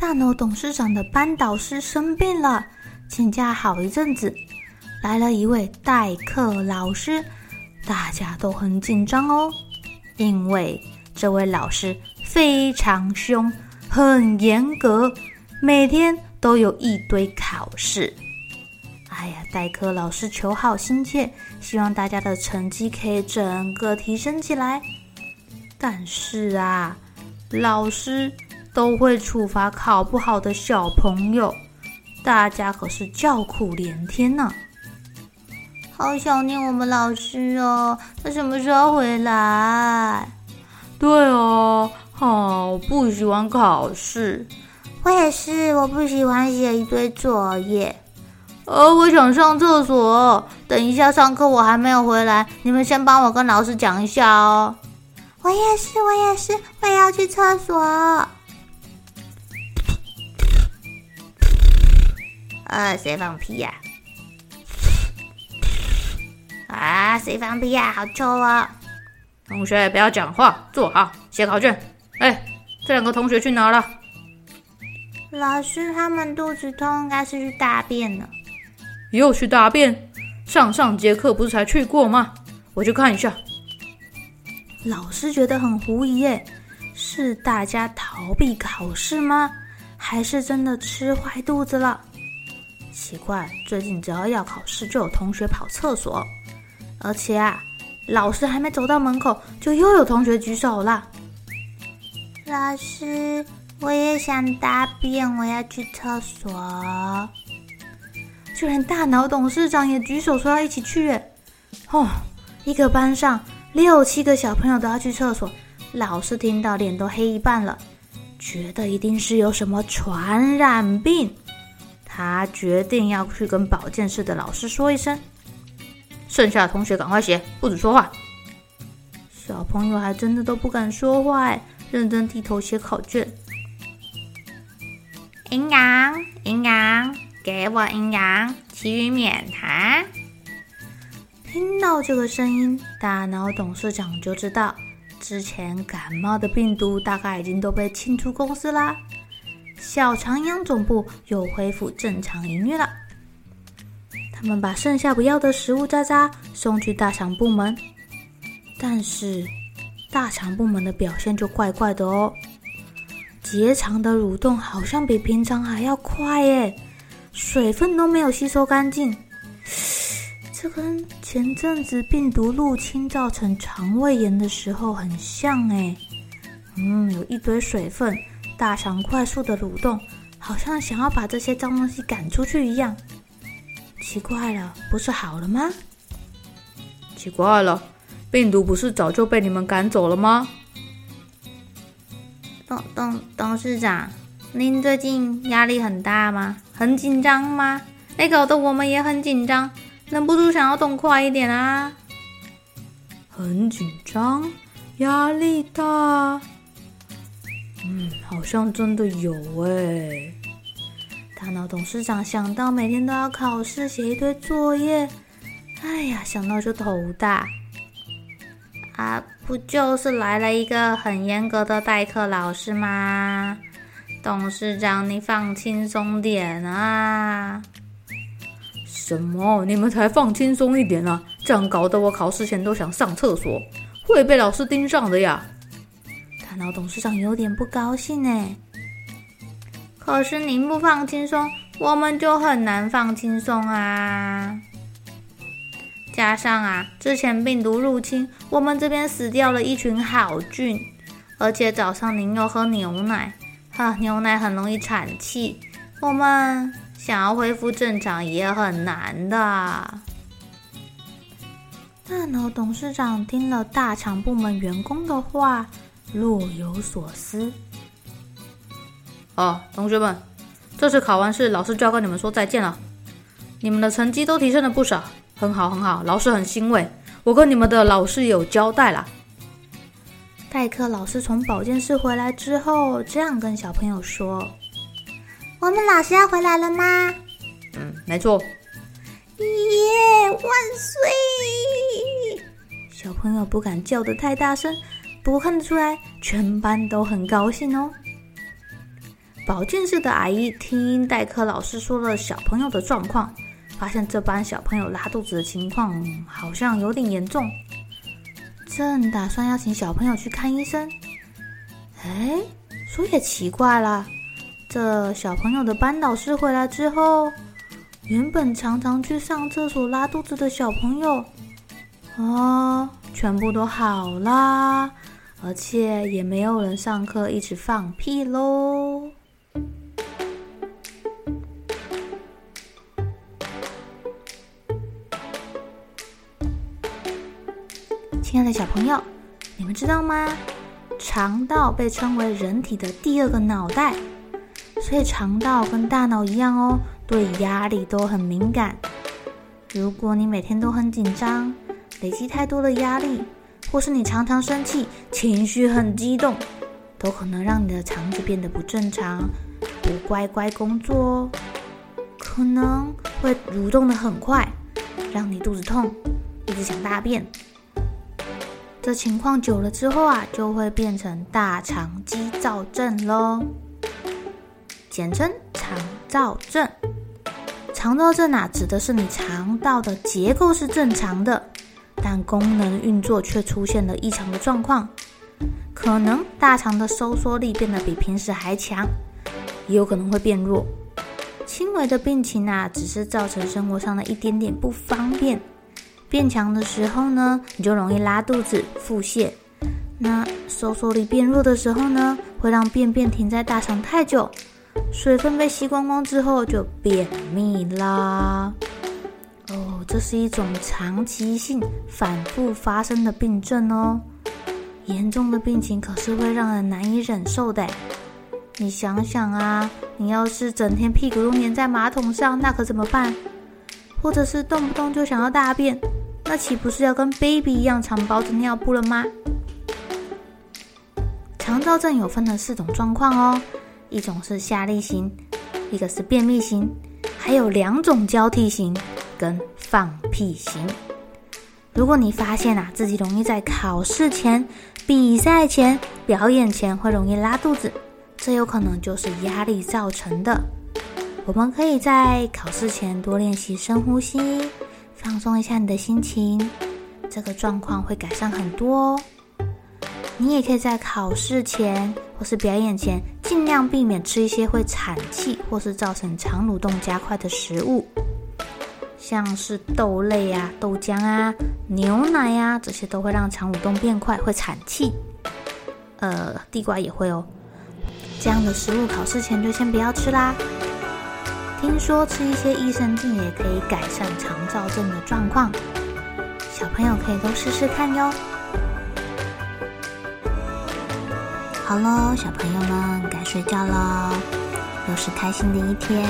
大脑董事长的班导师生病了，请假好一阵子。来了一位代课老师，大家都很紧张哦，因为这位老师非常凶，很严格，每天都有一堆考试。哎呀，代课老师求好心切，希望大家的成绩可以整个提升起来。但是啊，老师。都会处罚考不好的小朋友，大家可是叫苦连天呢。好想念我们老师哦，他什么时候回来？对哦，好不喜欢考试。我也是，我不喜欢写一堆作业。呃，我想上厕所，等一下上课我还没有回来，你们先帮我跟老师讲一下哦。我也是，我也是，我也要去厕所。呃，谁放屁呀？啊，谁放屁呀？好臭啊！同学不要讲话，坐好，写考卷。哎，这两个同学去哪了？老师，他们肚子痛，应该是去大便了。又去大便？上上节课不是才去过吗？我去看一下。老师觉得很狐疑耶，是大家逃避考试吗？还是真的吃坏肚子了？奇怪，最近只要要考试，就有同学跑厕所，而且啊，老师还没走到门口，就又有同学举手了。老师，我也想大便，我要去厕所。就连大脑董事长也举手说要一起去。哦，一个班上六七个小朋友都要去厕所，老师听到脸都黑一半了，觉得一定是有什么传染病。他决定要去跟保健室的老师说一声，剩下的同学赶快写，不准说话。小朋友还真的都不敢说话，哎，认真低头写考卷。营养，营养，给我营养，其余免谈。听到这个声音，大脑董事长就知道，之前感冒的病毒大概已经都被清出公司啦。小肠营养总部又恢复正常营运了。他们把剩下不要的食物渣渣送去大肠部门，但是大肠部门的表现就怪怪的哦。结肠的蠕动好像比平常还要快耶，水分都没有吸收干净。这跟前阵子病毒入侵造成肠胃炎的时候很像哎。嗯，有一堆水分。大肠快速的蠕动，好像想要把这些脏东西赶出去一样。奇怪了，不是好了吗？奇怪了，病毒不是早就被你们赶走了吗？董董董事长，您最近压力很大吗？很紧张吗？哎，搞得我们也很紧张，忍不住想要动快一点啊！很紧张，压力大。好像真的有哎。大脑董事长想到每天都要考试，写一堆作业，哎呀，想到就头大。啊，不就是来了一个很严格的代课老师吗？董事长，你放轻松点啊！什么？你们才放轻松一点啊？这样搞得我考试前都想上厕所，会被老师盯上的呀！老董事长有点不高兴呢。可是您不放轻松，我们就很难放轻松啊。加上啊，之前病毒入侵，我们这边死掉了一群好菌，而且早上您又喝牛奶，哈，牛奶很容易产气，我们想要恢复正常也很难的。大脑董事长听了大厂部门员工的话，若有所思。哦，同学们，这次考完试，老师就要跟你们说再见了。你们的成绩都提升了不少。很好，很好，老师很欣慰。我跟你们的老师有交代啦。代课老师从保健室回来之后，这样跟小朋友说：“我们老师要回来了吗？”“嗯，没错。”“耶，万岁！”小朋友不敢叫得太大声，不过看得出来，全班都很高兴哦。保健室的阿姨听代课老师说了小朋友的状况。发现这班小朋友拉肚子的情况好像有点严重，正打算要请小朋友去看医生，哎，说也奇怪了，这小朋友的班导师回来之后，原本常常去上厕所拉肚子的小朋友，哦，全部都好啦，而且也没有人上课一直放屁喽。亲爱的小朋友，你们知道吗？肠道被称为人体的第二个脑袋，所以肠道跟大脑一样哦，对压力都很敏感。如果你每天都很紧张，累积太多的压力，或是你常常生气，情绪很激动，都可能让你的肠子变得不正常，不乖乖工作哦，可能会蠕动得很快，让你肚子痛，一直想大便。这情况久了之后啊，就会变成大肠激躁症喽，简称肠躁症。肠躁症啊，指的是你肠道的结构是正常的，但功能运作却出现了异常的状况。可能大肠的收缩力变得比平时还强，也有可能会变弱。轻微的病情啊，只是造成生活上的一点点不方便。变强的时候呢，你就容易拉肚子、腹泻；那收缩力变弱的时候呢，会让便便停在大肠太久，水分被吸光光之后就便秘啦。这是一种长期性、反复发生的病症哦。严重的病情可是会让人难以忍受的。你想想啊，你要是整天屁股都粘在马桶上，那可怎么办？或者是动不动就想要大便？那岂不是要跟 baby 一样常包着尿布了吗？肠道症有分了四种状况哦，一种是下痢型，一个是便秘型，还有两种交替型跟放屁型。如果你发现啊自己容易在考试前、比赛前、表演前会容易拉肚子，这有可能就是压力造成的。我们可以在考试前多练习深呼吸。放松一下你的心情，这个状况会改善很多哦。你也可以在考试前或是表演前，尽量避免吃一些会产气或是造成肠蠕动加快的食物，像是豆类啊、豆浆啊、牛奶啊，这些都会让肠蠕动变快，会产气。呃，地瓜也会哦。这样的食物考试前就先不要吃啦。听说吃一些益生菌也可以改善肠躁症的状况，小朋友可以都试试看哟。好喽，小朋友们该睡觉喽，又是开心的一天，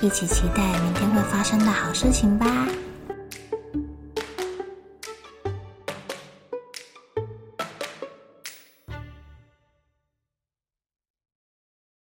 一起期待明天会发生的好事情吧。